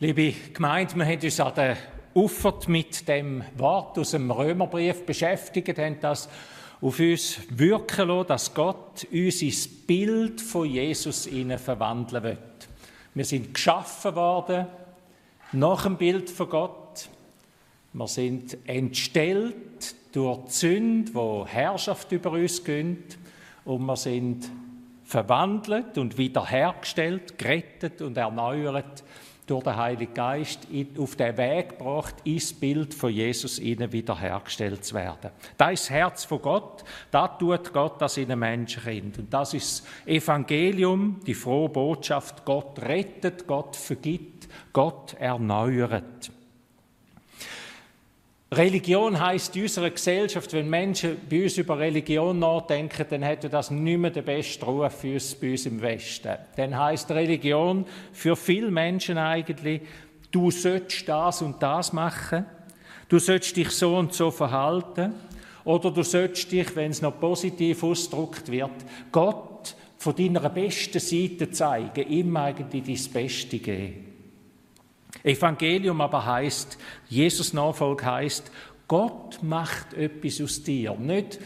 Liebe Gemeinde, wir haben uns an der Uffert mit dem Wort aus dem Römerbrief beschäftigt, haben das auf uns wirken lassen, dass Gott uns ins Bild von Jesus innen verwandeln wird. Wir sind geschaffen worden nach dem Bild von Gott. Wir sind entstellt durch die Sünde, wo Herrschaft über uns gönnt, und wir sind verwandelt und wiederhergestellt, gerettet und erneuert durch den Heiligen Geist auf den Weg gebracht, ins Bild von Jesus ihnen wiederhergestellt zu werden. Das ist das Herz von Gott, da tut Gott das in einem Menschenkind. Und das ist das Evangelium, die frohe Botschaft, Gott rettet, Gott vergibt, Gott erneuert. Religion heißt in unserer Gesellschaft, wenn Menschen bei uns über Religion nachdenken, dann hätte das nicht mehr den besten Ruf für uns, bei uns im Westen. Dann heißt Religion für viele Menschen eigentlich, du sollst das und das machen, du sollst dich so und so verhalten, oder du sollst dich, wenn es noch positiv ausgedrückt wird, Gott von deiner besten Seite zeigen, ihm eigentlich dein Beste geben. Evangelium aber heißt, Jesus Nachfolge heißt, Gott macht etwas aus dir. Nicht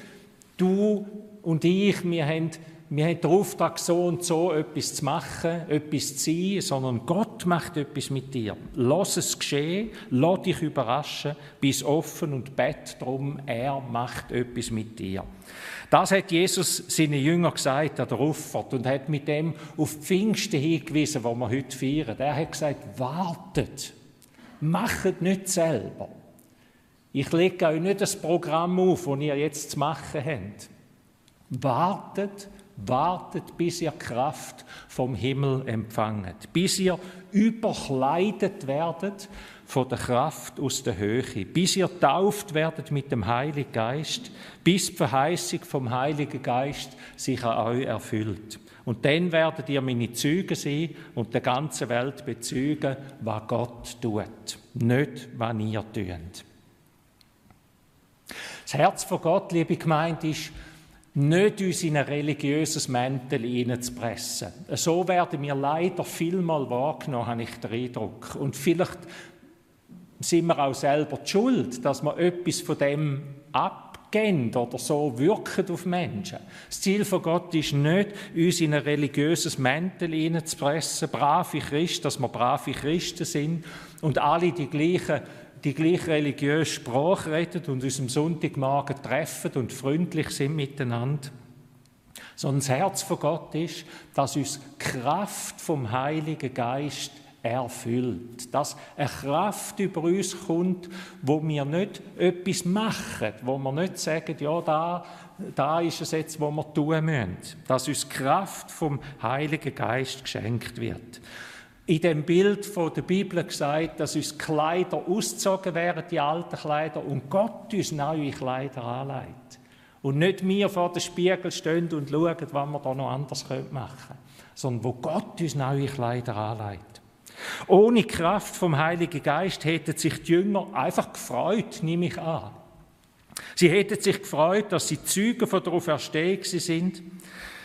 du und ich, wir haben, wir haben den Auftrag, so und so etwas zu machen, etwas zu sein, sondern Gott macht etwas mit dir. Lass es geschehen, lass dich überraschen, bist offen und bett darum, er macht etwas mit dir. Das hat Jesus seinen Jüngern gesagt an der Auffahrt und hat mit dem auf die Pfingsten hingewiesen, wo wir heute feiern. Er hat gesagt, wartet, macht nicht selber. Ich lege euch nicht das Programm auf, das ihr jetzt zu machen habt. Wartet, wartet, bis ihr Kraft vom Himmel empfangt, bis ihr überkleidet werdet von der Kraft aus der Höhe, bis ihr tauft werdet mit dem Heiligen Geist, bis die Verheißung vom Heiligen Geist sich an euch erfüllt. Und dann werdet ihr meine Züge sein und der ganzen Welt bezeugen, was Gott tut, nicht was ihr tut. Das Herz von Gott, liebe Gemeinde, ist, nicht uns in ein religiöses Mäntel hineinzupressen. So werden wir leider vielmal wahrgenommen, habe ich den Eindruck. Und vielleicht sind wir auch selber die schuld, dass wir etwas von dem abgeben oder so wirken auf Menschen. Das Ziel von Gott ist nicht, uns in ein religiöses Mäntel hineinzupressen, brave Christen, dass wir brave Christen sind und alle die gleiche, die gleiche religiöse Sprache reden und uns am Sonntagmorgen treffen und freundlich sind miteinander. Sondern das Herz von Gott ist, dass uns Kraft vom Heiligen Geist erfüllt. Dass eine Kraft über uns kommt, wo wir nicht etwas machen, wo wir nicht sagen, ja, da, da ist es jetzt, wo wir tun müssen. Dass uns Kraft vom Heiligen Geist geschenkt wird. In dem Bild von der Bibel gesagt, dass uns Kleider ausgezogen werden, die alten Kleider, und Gott uns neue Kleider anlegt. Und nicht wir vor dem Spiegel stehen und schauen, was wir da noch anders machen können, sondern wo Gott uns neue Kleider anlegt. Ohne Kraft vom Heiligen Geist hätten sich die Jünger einfach gefreut, nehme ich an. Sie hätten sich gefreut, dass sie Zeugen von der Auferstehung sind.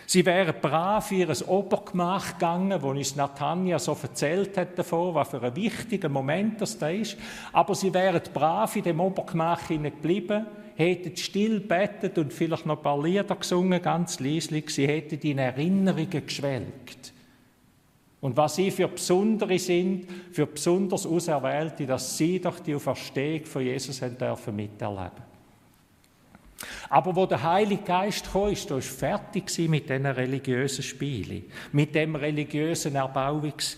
Sie wären brav in ihr Obergemach gegangen, wo uns Nathania so erzählt hat davon, was für ein wichtiger Moment das da ist. Aber sie wären brav in dem Obergemach geblieben, hätten still bettet und vielleicht noch ein paar Lieder gesungen, ganz leislich. Sie hätten in Erinnerungen geschwelgt. Und was sie für Besondere sind, für besonders Auserwählte, dass sie doch die Auferstehung von Jesus haben dürfen miterleben. Aber wo der Heilige Geist kam, ist, ist fertig mit diesen religiösen Spielen, mit dem religiösen Erbauungs,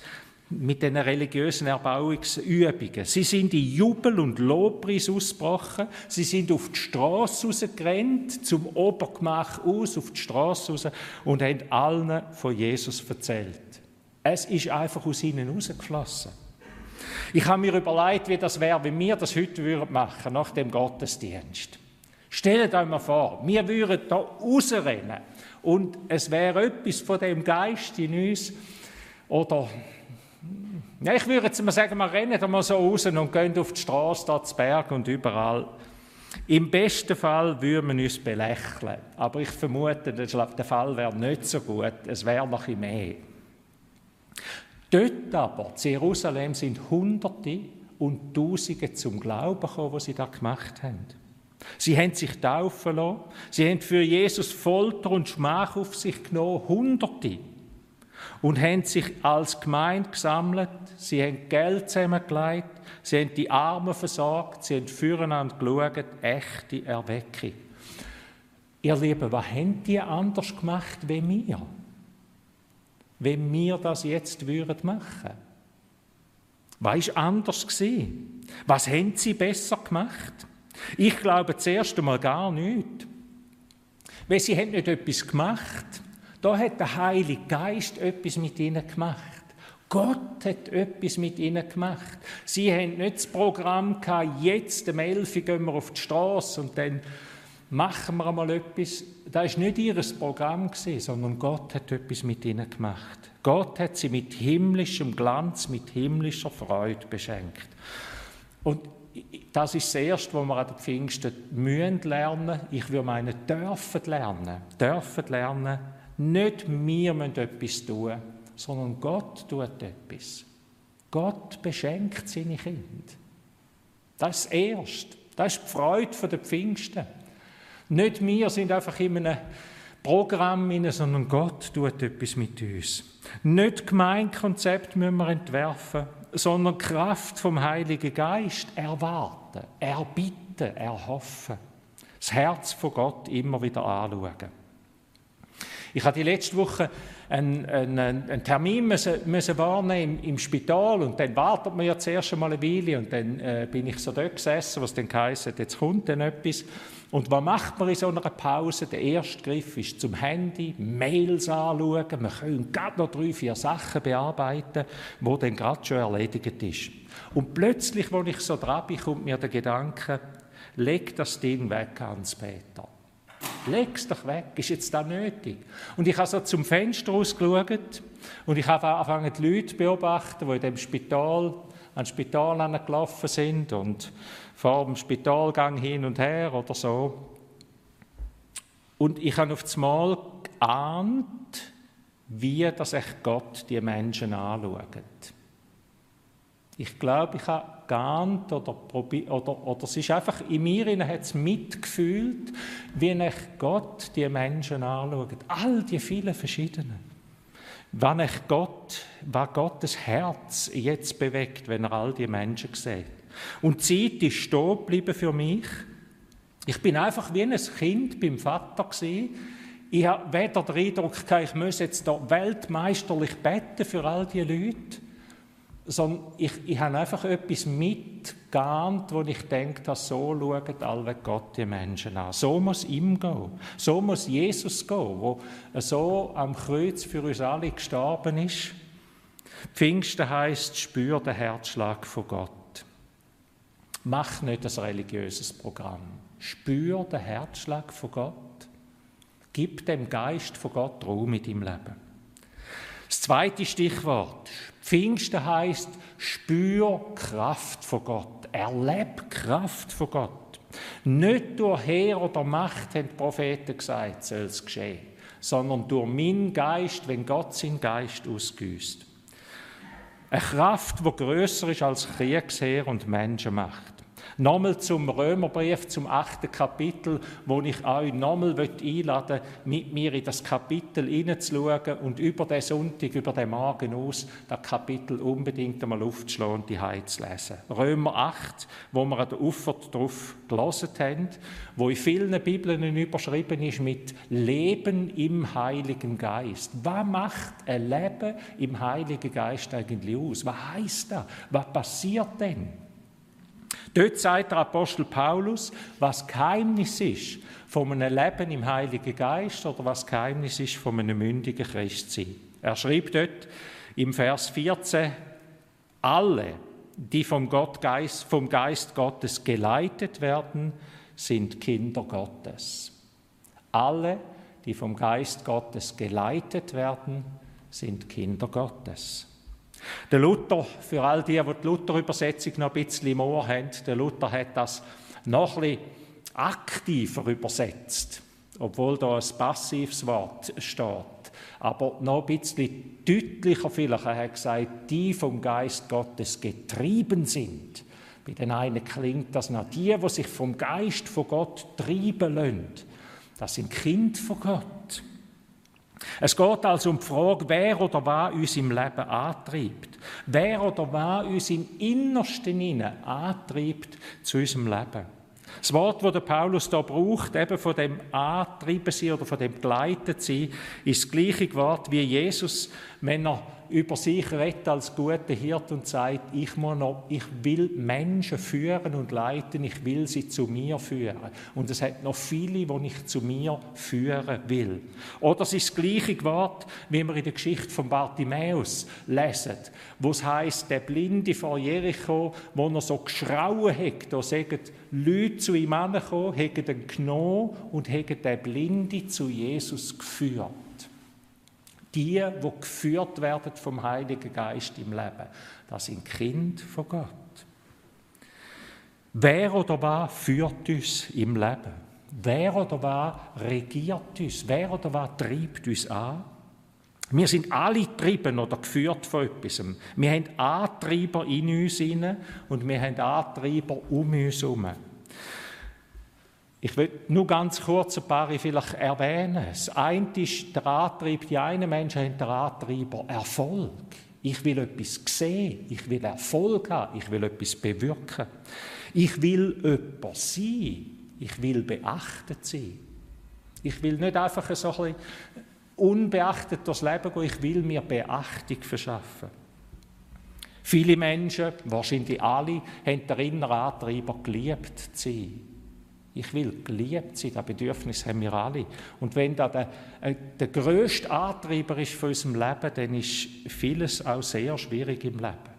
mit den religiösen Erbauungsübungen. Sie sind in Jubel und Lobpreis ausgebrochen. Sie sind auf die Straße rausgerannt, zum Obergemach aus, auf die Straße raus und haben allen von Jesus erzählt. Es ist einfach aus ihnen rausgeflossen. Ich habe mir überlegt, wie das wäre, wenn wir das heute würden machen, nach dem Gottesdienst. Stellt euch mal vor, wir würden da rausrennen und es wäre etwas von dem Geist in uns oder ja, ich würde jetzt mal sagen, wir rennen da mal so raus und gehen auf die Straße, da zu Berg und überall. Im besten Fall würden wir uns belächeln, aber ich vermute, der Fall wäre nicht so gut, es wäre noch ein mehr. Dort aber, in Jerusalem, sind Hunderte und Tausende zum Glauben gekommen, was sie da gemacht haben. Sie haben sich taufen lassen. Sie haben für Jesus Folter und Schmach auf sich genommen, Hunderte. Und haben sich als Gemeinde gesammelt. Sie haben Geld zusammengelegt. Sie haben die Armen versorgt. Sie haben füreinander geschaut. Echte Erweckung. Ihr Lieben, was haben die anders gemacht wie wir? Wenn wir das jetzt würden machen? Was war anders gewesen? Was haben sie besser gemacht? Ich glaube zuerst einmal gar nicht. Weil sie haben nicht etwas gemacht. Da hat der Heilige Geist etwas mit ihnen gemacht. Gott hat etwas mit ihnen gemacht. Sie haben nicht das Programm gehabt, jetzt am 11 gehen wir auf die Straße und dann machen wir einmal etwas. Das war nicht ihr Programm, sondern Gott hat etwas mit ihnen gemacht. Gott hat sie mit himmlischem Glanz, mit himmlischer Freude beschenkt. Und das ist das Erste, was wir an den Pfingsten müssen lernen. Ich würde meinen, dürfen lernen. Dürfen lernen. Nicht wir müssen etwas tun, sondern Gott tut etwas. Gott beschenkt seine Kinder. Das ist das Erste. Das ist die Freude der Pfingsten. Nicht wir sind einfach in einem Programm, sondern Gott tut etwas mit uns. Nicht Gemeinkonzept müssen wir entwerfen, sondern Kraft vom Heiligen Geist erwarten, erbitten, erhoffen. Das Herz von Gott immer wieder anschauen. Ich hatte die letzte Woche einen, einen, einen Termin müssen, müssen wahrnehmen im, im, Spital und dann wartet man ja zuerst einmal eine Weile und dann äh, bin ich so dort gesessen, was dann heisst, jetzt kommt dann etwas. Und was macht man in so einer Pause? Der erste Griff ist zum Handy, Mails anschauen. Man kann gerade noch drei, vier Sachen bearbeiten, wo dann gerade schon erledigt ist. Und plötzlich, als ich so dran bin, kommt mir der Gedanke, leg das Ding weg, Hans-Peter. Leg es doch weg, ist jetzt da nötig? Und ich habe so zum Fenster ausgeschaut und ich habe angefangen, die Leute zu beobachten, die in dem Spital, an Spital gelaufen sind und vor dem Spitalgang hin und her oder so. Und ich habe auf einmal geahnt, wie das echt Gott die Menschen anschaut. Ich glaube, ich habe geahnt oder, oder, oder es ist einfach in mir hat es mitgefühlt, wie echt Gott die Menschen anschaut. All die vielen verschiedenen. Wann ich Gott, was Gottes Herz jetzt bewegt, wenn er all die Menschen sieht. Und die Zeit ist stehen geblieben für mich. Ich bin einfach wie ein Kind beim Vater gewesen. Ich habe weder den Eindruck gehabt, ich muss jetzt da weltmeisterlich beten für all die Leute, sondern ich, ich habe einfach etwas mitgeahnt, wo ich denke, dass so schauen alle Gott die Menschen an. So muss ihm gehen. So muss Jesus gehen, wo so am Kreuz für uns alle gestorben ist. Pfingsten heißt, spür den Herzschlag von Gott. Mach nicht ein religiöses Programm. Spür den Herzschlag von Gott. Gib dem Geist von Gott Raum in deinem Leben. Das zweite Stichwort. Pfingsten heißt, spür Kraft von Gott. Erleb Kraft von Gott. Nicht durch Heer oder Macht, haben die Propheten gesagt, soll es geschehen, sondern durch meinen Geist, wenn Gott seinen Geist ausgüßt. Eine Kraft, die größer ist als Kriegsheer und Menschenmacht. Nochmal zum Römerbrief, zum achten Kapitel, wo ich euch nochmal einladen mit mir in das Kapitel hineinzuschauen und über den Sonntag, über den Morgen aus, das Kapitel unbedingt einmal aufzuschlagen und die zu lesen. Römer 8, wo wir an der Ufer drauf gelesen haben, wo in vielen Bibeln überschrieben ist mit Leben im Heiligen Geist. Was macht ein Leben im Heiligen Geist eigentlich aus? Was heißt das? Was passiert denn? Dort sagt der Apostel Paulus, was Geheimnis ist von einem Leben im Heiligen Geist oder was Geheimnis ist von einem mündigen Christsein. Er schreibt dort im Vers 14, alle, die vom, Gott Geist, vom Geist Gottes geleitet werden, sind Kinder Gottes. Alle, die vom Geist Gottes geleitet werden, sind Kinder Gottes. Der Luther, für all die, die die Luther-Übersetzung noch ein bisschen im Ohr haben, der Luther hat das noch ein bisschen aktiver übersetzt, obwohl da ein passives Wort steht. Aber noch ein bisschen deutlicher vielleicht, er hat gesagt, die vom Geist Gottes getrieben sind. Bei den einen klingt das nach die, die sich vom Geist von Gott treiben lassen. Das sind Kind von Gott. Es geht also um die Frage, wer oder was uns im Leben antreibt. Wer oder was uns im Innersten innen antreibt zu unserem Leben. Das Wort, das Paulus da braucht, eben von dem Antrieben sein oder von dem Geleitet sein, ist das gleiche Wort wie Jesus, wenn er über sich redet als guter Hirt und sagt, ich, muss noch, ich will Menschen führen und leiten, ich will sie zu mir führen. Und es hat noch viele, die ich zu mir führen will. Oder es ist das gleiche Wort, wie wir in der Geschichte von Bartimäus lesen, wo es heißt, der Blinde vor Jericho, wo er so geschrauen hat, da sagen Leute zu ihm angekommen, haben ihn genommen und haben den Blinde zu Jesus geführt die, die geführt werden vom Heiligen Geist im Leben. Das sind Kind von Gott. Wer oder was führt uns im Leben? Wer oder was regiert uns? Wer oder was treibt uns an? Wir sind alle getrieben oder geführt von etwas. Wir haben Antreiber in uns und wir haben Antreiber um uns herum. Ich will nur ganz kurz ein paar vielleicht erwähnen. Das eine ist der Antrieb, die einen Menschen haben den Antreiber Erfolg. Ich will etwas sehen, ich will Erfolg haben, ich will etwas bewirken. Ich will jemand sein, ich will beachtet sein. Ich will nicht einfach so ein bisschen unbeachtet durchs Leben gehen, ich will mir Beachtung verschaffen. Viele Menschen, wahrscheinlich alle, haben den inneren Antreiber geliebt zu sein. Ich will geliebt sein, das Bedürfnis haben wir alle. Und wenn das der, äh, der grösste Antreiber ist für unserem Leben, dann ist vieles auch sehr schwierig im Leben.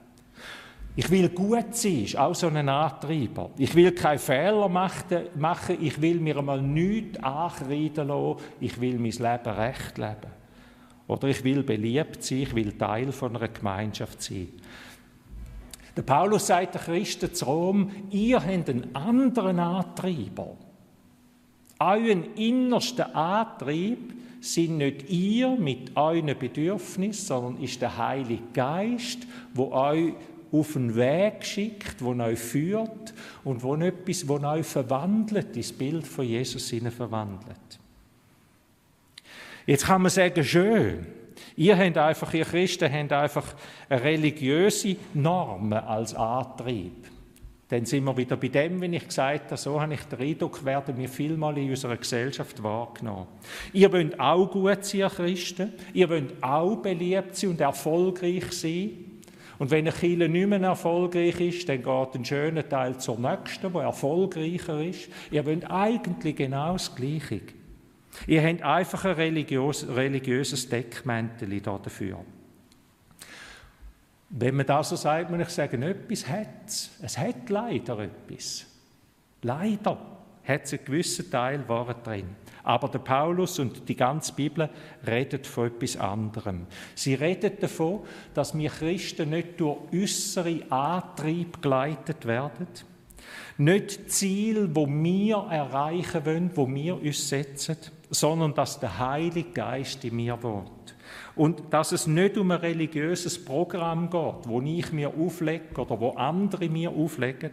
Ich will gut sein, ist auch so ein Antreiber. Ich will keine Fehler machen, ich will mir einmal nichts ankreiden lassen, ich will mein Leben recht leben. Oder ich will beliebt sein, ich will Teil von einer Gemeinschaft sein. Der Paulus sagt den Christen zu Rom, ihr habt einen anderen Antreiber. Euren innersten Antrieb sind nicht ihr mit euren Bedürfnissen, sondern ist der Heilige Geist, wo euch auf den Weg schickt, wo euch führt und wo etwas, wo euch verwandelt, das Bild von Jesus verwandelt. Jetzt kann man sagen, schön, Ihr habt einfach, ihr Christen habt einfach religiöse Normen als Antrieb. Dann sind wir wieder bei dem, wie ich gesagt habe, so habe ich den Eindruck, werden wir vielmal in unserer Gesellschaft wahrgenommen. Ihr wollt auch gut sein, ihr Christen. Ihr wollt auch beliebt sein und erfolgreich sein. Und wenn eine Kirche nicht mehr erfolgreich ist, dann geht ein schöner Teil zur nächsten, der erfolgreicher ist. Ihr wollt eigentlich genau das Gleiche. Ihr habt einfach ein religiös, religiöses Deckmäntel dafür. Wenn man das so sagt, muss ich sagen, etwas hat es. Es hat leider etwas. Leider hat es einen gewissen Teil Wahrheit drin. Aber der Paulus und die ganze Bibel redet von etwas anderem. Sie redet davon, dass wir Christen nicht durch äußere Antrieb geleitet werden, nicht Ziel, wo wir erreichen wollen, wo wir uns setzen, sondern dass der Heilige Geist in mir wohnt. Und dass es nicht um ein religiöses Programm geht, wo ich mir auflege oder wo andere mir auflegen,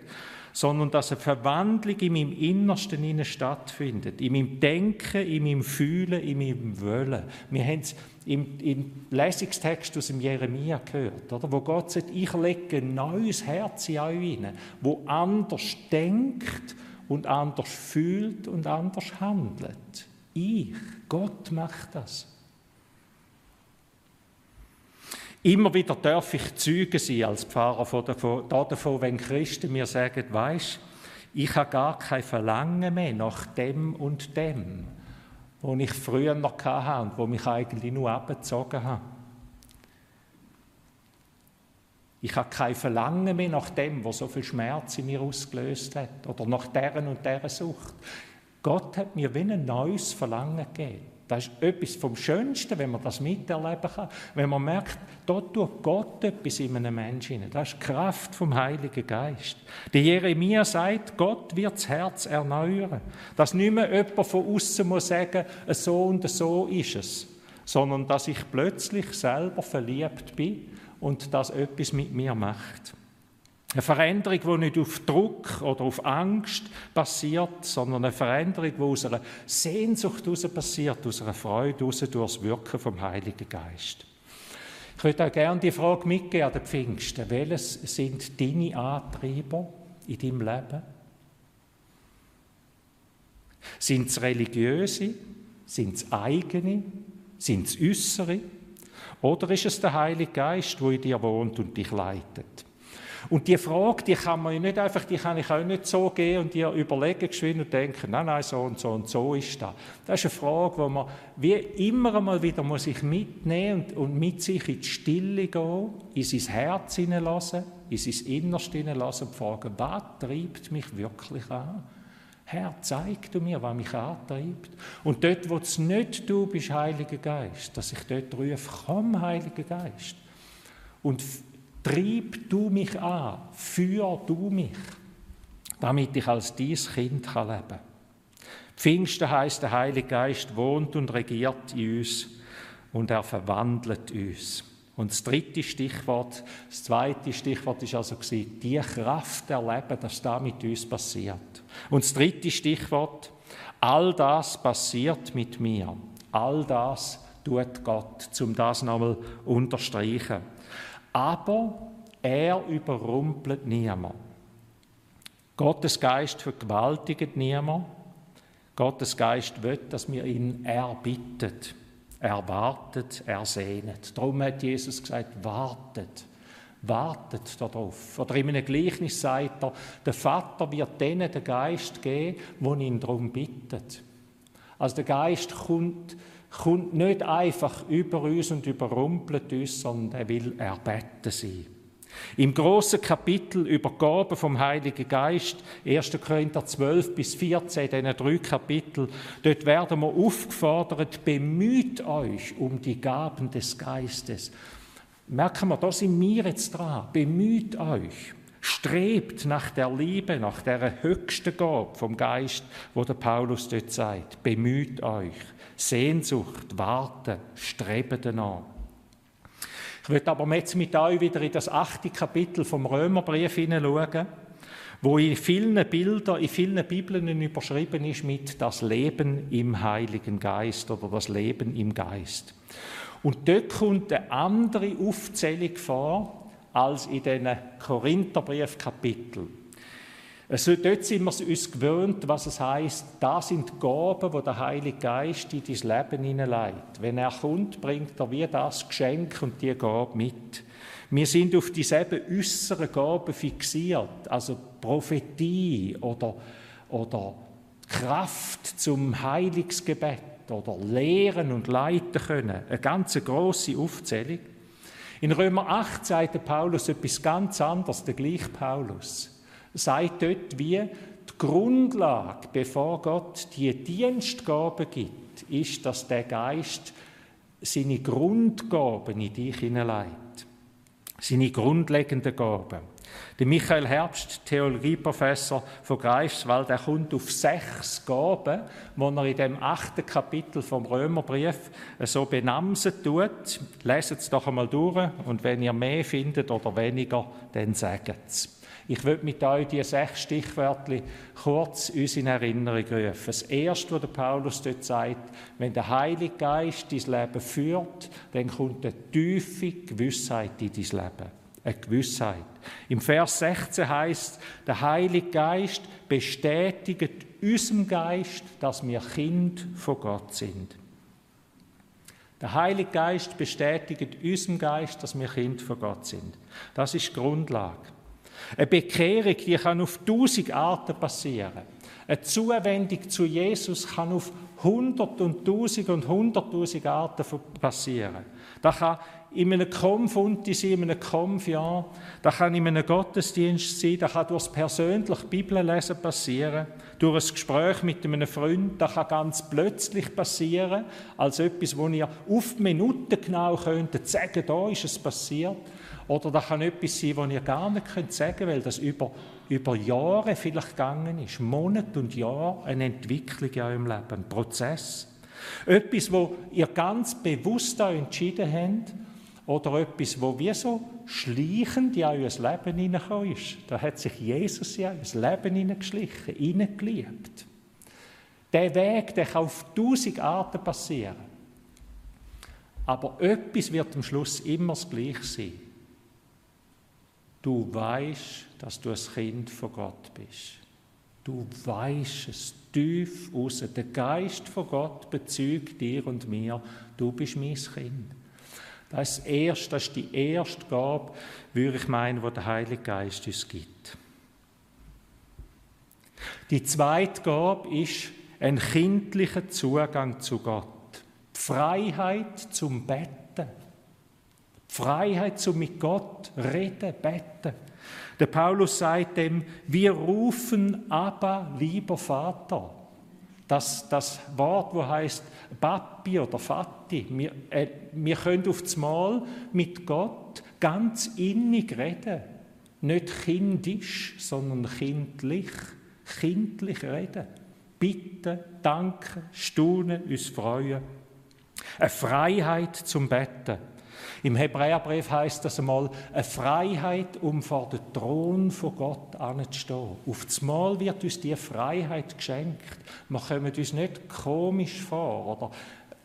sondern dass eine Verwandlung in meinem Innersten innen stattfindet, in meinem Denken, in meinem Fühlen, in meinem Wollen. Wir haben es im, im Lesungstext aus dem Jeremia gehört, oder? wo Gott sagt, ich lege ein neues Herz in euch hinein, wo anders denkt und anders fühlt und anders handelt. Ich, Gott macht das. Immer wieder darf ich Zeuge sein als Pfarrer von davon, davon, wenn Christen mir sagen, weisst, ich habe gar kein Verlangen mehr nach dem und dem, wo ich früher noch hatte und wo mich eigentlich nur abgezogen habe. Ich habe kein Verlangen mehr nach dem, was so viel Schmerz in mir ausgelöst hat, oder nach deren und deren Sucht. Gott hat mir wie ein neues Verlangen gegeben. Das ist etwas vom Schönsten, wenn man das miterleben kann. Wenn man merkt, dort tut Gott etwas in einem Menschen. Das ist die Kraft vom Heiligen Geist. Der Jeremia sagt, Gott wird das Herz erneuern. Dass nicht mehr jemand von außen muss sagen, so und so ist es. sondern dass ich plötzlich selber verliebt bin und das etwas mit mir macht. Eine Veränderung, die nicht auf Druck oder auf Angst passiert, sondern eine Veränderung, die aus einer Sehnsucht heraus passiert, aus einer Freude heraus, durch das Wirken vom Heiligen Geist. Ich würde auch gerne die Frage mitgeben an den Pfingsten. Welches sind deine Antreiber in deinem Leben? Sind es religiöse? Sind es eigene? Sind es äußere? Oder ist es der Heilige Geist, der in dir wohnt und dich leitet? Und die Frage, die kann man nicht einfach, die kann ich auch nicht so gehen und dir überlegen geschwind und denken, nein, nein, so und so und so ist das. Das ist eine Frage, wo man wie immer einmal wieder muss sich mitnehmen und, und mit sich in die Stille gehen, in sein Herz hineinlassen, in sein Innerste hineinlassen und fragen, was treibt mich wirklich an? Herr, zeig du mir, was mich antreibt. Und dort, wo es nicht du bist, Heiliger Geist, dass ich dort rufe, komm, Heiliger Geist. Und Trieb du mich an, führ du mich, damit ich als dies Kind leben kann. Pfingsten heißt, der Heilige Geist wohnt und regiert in uns und er verwandelt uns. Und das dritte Stichwort, das zweite Stichwort ist also die Kraft erleben, dass da mit uns passiert. Und das dritte Stichwort, all das passiert mit mir. All das tut Gott, zum das nochmal unterstreichen. Aber er überrumpelt niemand. Gottes Geist vergewaltigt niemand. Gottes Geist will, dass wir ihn erbitten, erwartet, ersehnet. Darum hat Jesus gesagt, wartet, wartet darauf. Oder in einem Gleichnis sagt er, der Vater wird denen den Geist geben, wo ihn darum bittet. Also der Geist kommt kommt nicht einfach über uns und überrumpelt uns, sondern er will erbeten sein. Im großen Kapitel über Gaben vom Heiligen Geist, 1. Korinther 12 bis 14, diesen drei Kapitel, dort werden wir aufgefordert, bemüht euch um die Gaben des Geistes. Merken wir, da sind wir jetzt dran. Bemüht euch. Strebt nach der Liebe, nach der höchsten Gabe vom Geist, wo der Paulus dort sagt. Bemüht euch. Sehnsucht, Warten, Streben danach. Ich möchte aber jetzt mit euch wieder in das achte Kapitel vom Römerbrief hineinschauen, wo in vielen Bildern, in vielen Bibeln überschrieben ist mit das Leben im Heiligen Geist oder das Leben im Geist. Und dort kommt eine andere Aufzählung vor als in den Korintherbriefkapiteln. Also dort sind wir uns gewöhnt, was es heißt. Da sind Gaben, wo der Heilige Geist in dein Leben hineinlegt. Wenn er kommt, bringt er wie das Geschenk und die Gabe mit. Wir sind auf dieselben äußeren Gaben fixiert, also Prophetie oder, oder Kraft zum Heiligsgebet oder lehren und leiten können. Eine ganz große Aufzählung. In Römer 8 sagt Paulus etwas ganz anderes, der gleiche Paulus sagt dort wie die Grundlage, bevor Gott die Dienstgabe gibt, ist, dass der Geist seine Grundgaben in dich hineinlegt. Seine grundlegenden Gaben. Der Michael Herbst, Theologieprofessor von Greifswald, der kommt auf sechs Gaben, die er in dem achten Kapitel vom Römerbrief so benamsen tut. Leset es doch einmal durch und wenn ihr mehr findet oder weniger, dann sagt es. Ich will mit euch diese sechs Stichwörter kurz uns in Erinnerung rufen. Das erste, was der Paulus dort sagt, wenn der Heilige Geist dein Leben führt, dann kommt eine tiefe Gewissheit in dein Leben. Eine Gewissheit. Im Vers 16 heißt, der Heilige Geist bestätigt unserem Geist, dass wir Kind von Gott sind. Der Heilige Geist bestätigt unserem Geist, dass wir Kind von Gott sind. Das ist die Grundlage. Eine Bekehrung, die kann auf tausend Arten passieren. Eine Zuwendung zu Jesus kann auf hundert und tausend und hunderttausend Arten passieren. Das kann in einem Konfunti sein, in einem Konfjahr, das kann in einem Gottesdienst sein, das kann durch das persönliche Bibellesen passieren, durch ein Gespräch mit einem Freund, das kann ganz plötzlich passieren, als etwas, wo ihr auf die Minute genau könntet sagen, da ist es passiert. Oder das kann etwas sein, was ihr gar nicht könnt sagen weil das über, über Jahre vielleicht gegangen ist. Monate und Jahre eine Entwicklung in eurem Leben, ein Prozess. Etwas, wo ihr ganz bewusst entschieden habt, oder etwas, wo wie so schleichend in euer Leben hineingekommen ist. Da hat sich Jesus ja in euer Leben hineingeschlichen, hineingeliebt. Der Weg, der kann auf tausend Arten passieren. Aber etwas wird am Schluss immer das Gleiche sein. Du weißt, dass du ein Kind von Gott bist. Du weißt es tief aus. Der Geist von Gott bezeugt dir und mir, du bist mein Kind. Das ist, erst, das ist die erste Gabe, würde ich meinen, die der Heilige Geist uns gibt. Die zweite Gabe ist ein kindlicher Zugang zu Gott. Die Freiheit zum Betten. Die Freiheit zum mit Gott reden, beten. Der Paulus sagt dem, wir rufen aber, lieber Vater. Das, das Wort, wo heißt Papi oder Vati, wir, äh, wir können auf das Mal mit Gott ganz innig reden. Nicht kindisch, sondern kindlich. Kindlich reden. Bitten, danken, staunen, uns freuen. Eine Freiheit zum Betten. Im Hebräerbrief heißt das einmal, eine Freiheit, um vor den Thron von Gott anzustehen. Auf das Mal wird uns diese Freiheit geschenkt. Wir kommen uns nicht komisch vor oder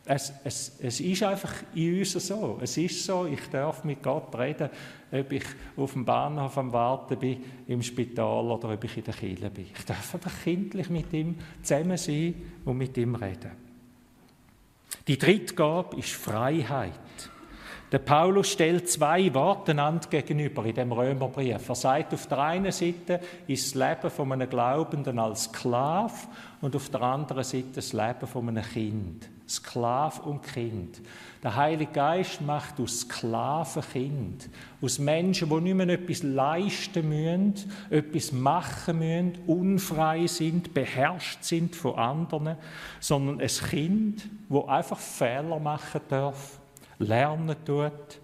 es, es, es ist einfach in uns so. Es ist so, ich darf mit Gott reden, ob ich auf dem Bahnhof am Warten bin, im Spital oder ob ich in der Kirche bin. Ich darf einfach kindlich mit ihm zusammen sein und mit ihm reden. Die dritte Gabe ist Freiheit. Der Paulus stellt zwei Worte einander gegenüber in dem Römerbrief. Er sagt, auf der einen Seite ist das Leben von einem Glaubenden als Sklav und auf der anderen Seite das Leben von einem Kind. Sklav und Kind. Der Heilige Geist macht aus Sklaven Kind. Aus Menschen, die nicht mehr etwas leisten müssen, etwas machen müssen, unfrei sind, beherrscht sind von anderen, sondern ein Kind, wo einfach Fehler machen darf lernen tut,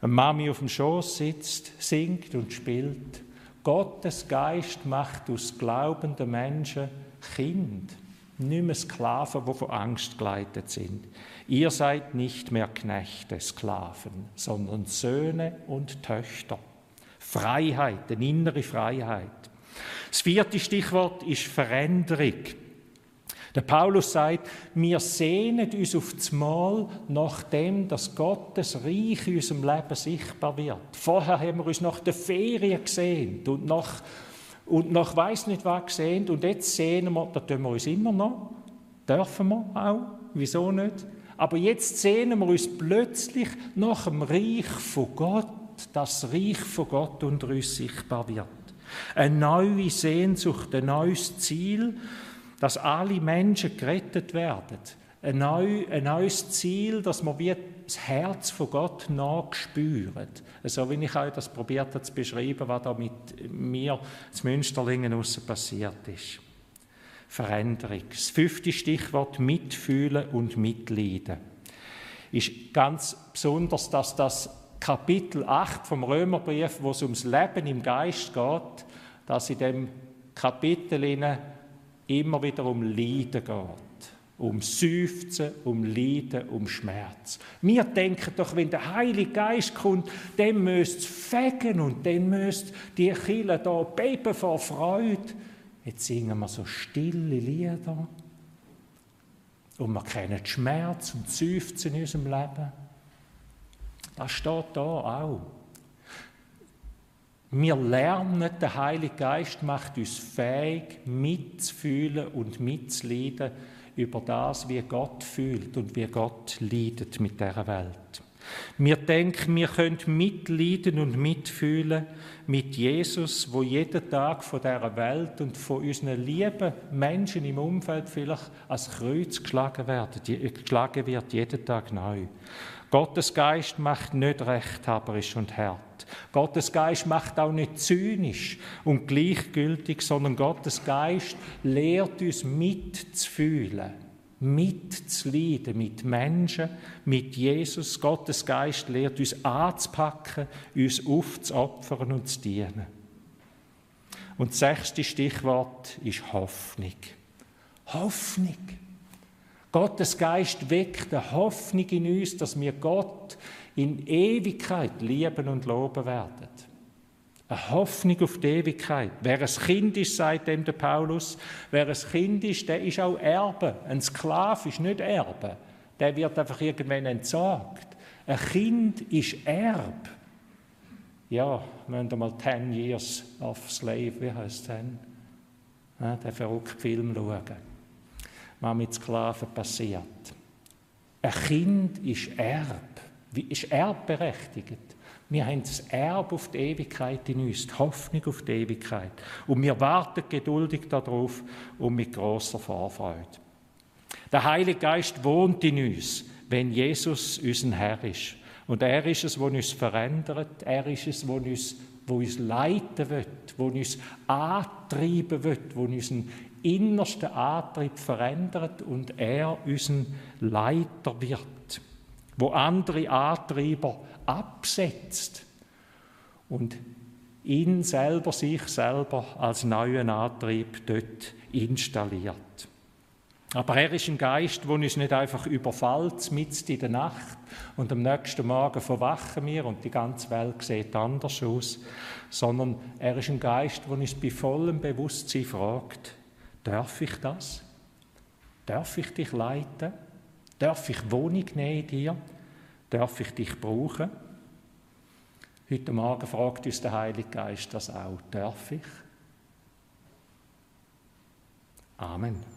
eine Mami auf dem Schoß sitzt, singt und spielt. Gottes Geist macht aus glaubenden Menschen Kind, nicht mehr Sklaven, die von Angst geleitet sind. Ihr seid nicht mehr Knechte, Sklaven, sondern Söhne und Töchter. Freiheit, eine innere Freiheit. Das vierte Stichwort ist Veränderung. Der Paulus sagt, wir sehnen uns auf das Mal nach dem, dass Gottes Reich in unserem Leben sichtbar wird. Vorher haben wir uns nach der Ferien gesehen und nach, und nach weiss nicht was gesehen und jetzt sehnen wir, da tun wir uns immer noch, dürfen wir auch, wieso nicht? Aber jetzt sehnen wir uns plötzlich nach dem Reich von Gott, dass das Reich von Gott unter uns sichtbar wird. Eine neue Sehnsucht, ein neues Ziel, dass alle Menschen gerettet werden. Ein, neu, ein neues Ziel, dass man wie das Herz von Gott nachspüren. So wie ich euch das probiert habe zu beschreiben, was da mit mir zu Münsterlingen aussen passiert ist. Veränderung. Das fünfte Stichwort Mitfühlen und Mitleiden. Ist ganz besonders, dass das Kapitel 8 vom Römerbrief, wo es ums Leben im Geist geht, dass in dem Kapitel immer wieder um Leiden geht. Um Seufzen, um Leiden, um Schmerz. Wir denken doch, wenn der Heilige Geist kommt, dann müsst fegen und dann müsst die Kille da beben vor Freude. Jetzt singen wir so stille Lieder. Und wir kennen Schmerz und Seufzen in unserem Leben. Das steht da auch. Wir lernen, der Heilige Geist macht uns fähig, mitzufühlen und mitzuleiden über das, wie Gott fühlt und wie Gott leidet mit der Welt. Wir denken, wir können mitleiden und mitfühlen mit Jesus, wo jeden Tag von dieser Welt und von unseren lieben Menschen im Umfeld vielleicht als Kreuz geschlagen, werden, geschlagen wird, jeden Tag neu. Gottes Geist macht nicht rechthaberisch und hart. Gottes Geist macht auch nicht zynisch und gleichgültig, sondern Gottes Geist lehrt uns mitzufühlen, mitzuleiden mit Menschen, mit Jesus. Gottes Geist lehrt uns anzupacken, uns aufzuopfern und zu dienen. Und das sechste Stichwort ist Hoffnung. Hoffnung. Gottes Geist weckt eine Hoffnung in uns, dass wir Gott in Ewigkeit lieben und loben werden. Eine Hoffnung auf die Ewigkeit. Wer ein Kind ist, sagt dem der Paulus, wer ein Kind ist, der ist auch Erbe. Ein Sklave ist nicht Erbe. Der wird einfach irgendwann entsorgt. Ein Kind ist Erb. Ja, müssen mal 10 Years of Slave, wie heißt denn? Ja, den verrückten Film schauen. Was mit Sklaven passiert. Ein Kind ist Erb. Ist erbberechtigt? Wir haben das Erbe auf die Ewigkeit in uns, die Hoffnung auf die Ewigkeit. Und wir warten geduldig darauf und mit großer Vorfreude. Der Heilige Geist wohnt in uns, wenn Jesus unser Herr ist. Und er ist es, was uns verändert. Er ist es, was uns, was uns leiten wird, was uns antreiben wird, was unseren innersten Antrieb verändert und er unseren Leiter wird, wo andere Antreiber absetzt und ihn selber, sich selber als neuen Antrieb dort installiert. Aber er ist ein Geist, der uns nicht einfach überfällt, mitten in der Nacht und am nächsten Morgen verwachen wir und die ganze Welt sieht anders aus, sondern er ist ein Geist, der uns bei vollem Bewusstsein fragt, darf ich das? Darf ich dich leiten? Darf ich Wohnung nehmen in dir? Darf ich dich brauchen? Heute Morgen fragt uns der Heilige Geist das auch. Darf ich? Amen.